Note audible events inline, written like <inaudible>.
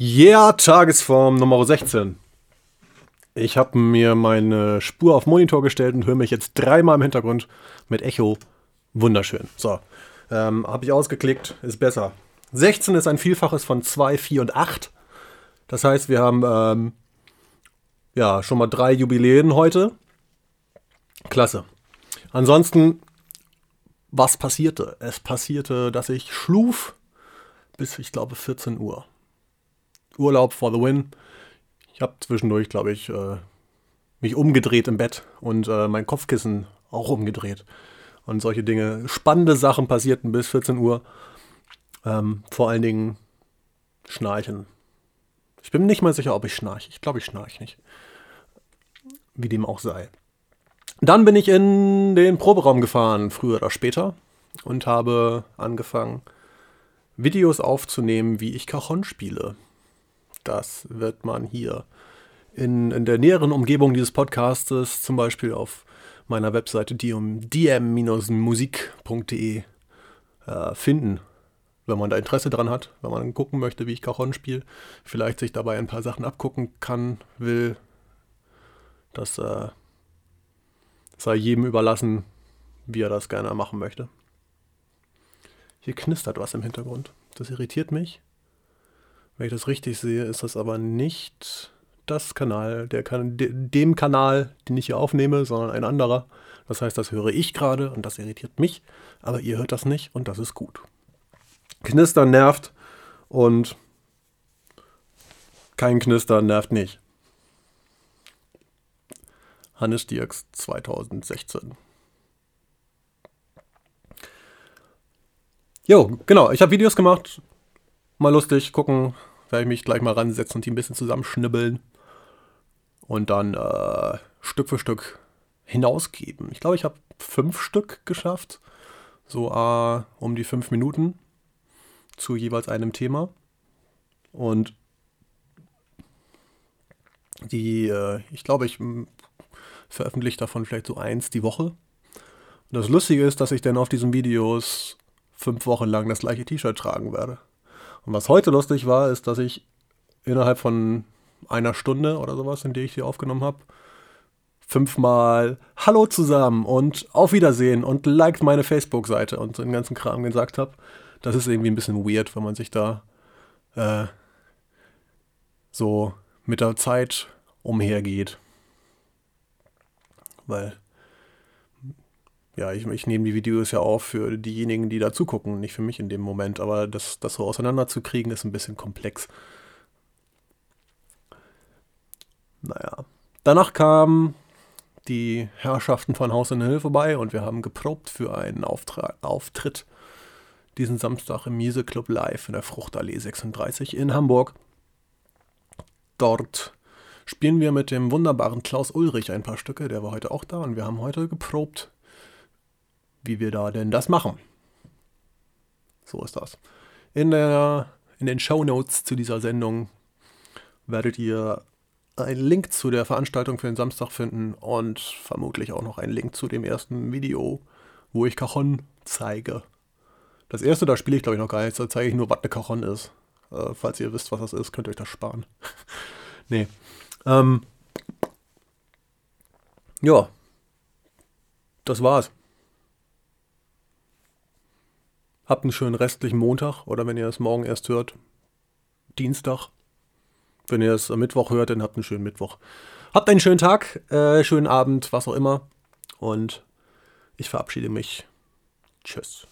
Yeah, Tagesform Nummer 16. Ich habe mir meine Spur auf Monitor gestellt und höre mich jetzt dreimal im Hintergrund mit Echo. Wunderschön. So, ähm, habe ich ausgeklickt, ist besser. 16 ist ein Vielfaches von 2, 4 und 8. Das heißt, wir haben ähm, ja schon mal drei Jubiläen heute. Klasse. Ansonsten, was passierte? Es passierte, dass ich schluf bis, ich glaube, 14 Uhr. Urlaub for the win. Ich habe zwischendurch, glaube ich, äh, mich umgedreht im Bett und äh, mein Kopfkissen auch umgedreht. Und solche Dinge. Spannende Sachen passierten bis 14 Uhr. Ähm, vor allen Dingen Schnarchen. Ich bin nicht mal sicher, ob ich schnarche. Ich glaube, ich schnarche nicht. Wie dem auch sei. Dann bin ich in den Proberaum gefahren, früher oder später, und habe angefangen, Videos aufzunehmen, wie ich Cajon spiele. Das wird man hier in, in der näheren Umgebung dieses Podcastes, zum Beispiel auf meiner Webseite dm-musik.de äh, finden. Wenn man da Interesse dran hat, wenn man gucken möchte, wie ich Cajon spiele, vielleicht sich dabei ein paar Sachen abgucken kann, will, das äh, sei jedem überlassen, wie er das gerne machen möchte. Hier knistert was im Hintergrund. Das irritiert mich. Wenn ich das richtig sehe, ist das aber nicht das Kanal, der kan dem Kanal, den ich hier aufnehme, sondern ein anderer. Das heißt, das höre ich gerade und das irritiert mich, aber ihr hört das nicht und das ist gut. Knistern nervt und kein Knistern nervt nicht. Hannes Dirks 2016. Jo, genau, ich habe Videos gemacht. Mal lustig, gucken, werde ich mich gleich mal ransetzen und die ein bisschen zusammenschnibbeln. Und dann äh, Stück für Stück hinausgeben. Ich glaube, ich habe fünf Stück geschafft. So äh, um die fünf Minuten zu jeweils einem Thema. Und die, äh, ich glaube, ich veröffentliche davon vielleicht so eins die Woche. Und das Lustige ist, dass ich dann auf diesen Videos fünf Wochen lang das gleiche T-Shirt tragen werde. Und was heute lustig war, ist, dass ich innerhalb von einer Stunde oder sowas, in der ich die aufgenommen habe, fünfmal Hallo zusammen und auf Wiedersehen und liked meine Facebook-Seite und so den ganzen Kram gesagt habe. Das ist irgendwie ein bisschen weird, wenn man sich da äh, so mit der Zeit umhergeht. Weil ja, ich, ich nehme die Videos ja auf für diejenigen, die da zugucken, nicht für mich in dem Moment. Aber das, das so auseinanderzukriegen, ist ein bisschen komplex. Naja. Danach kamen die Herrschaften von Haus in Hill vorbei und wir haben geprobt für einen Auftrag, Auftritt diesen Samstag im Miese Club Live in der Fruchtallee 36 in Hamburg. Dort spielen wir mit dem wunderbaren Klaus Ulrich ein paar Stücke, der war heute auch da und wir haben heute geprobt wie wir da denn das machen. So ist das. In, der, in den Show Notes zu dieser Sendung werdet ihr einen Link zu der Veranstaltung für den Samstag finden und vermutlich auch noch einen Link zu dem ersten Video, wo ich Cajon zeige. Das erste, da spiele ich glaube ich noch gar nichts, da zeige ich nur, was eine Cajon ist. Äh, falls ihr wisst, was das ist, könnt ihr euch das sparen. <laughs> nee. Ähm, ja. Das war's. Habt einen schönen restlichen Montag oder wenn ihr es morgen erst hört, Dienstag. Wenn ihr es am Mittwoch hört, dann habt einen schönen Mittwoch. Habt einen schönen Tag, äh, schönen Abend, was auch immer. Und ich verabschiede mich. Tschüss.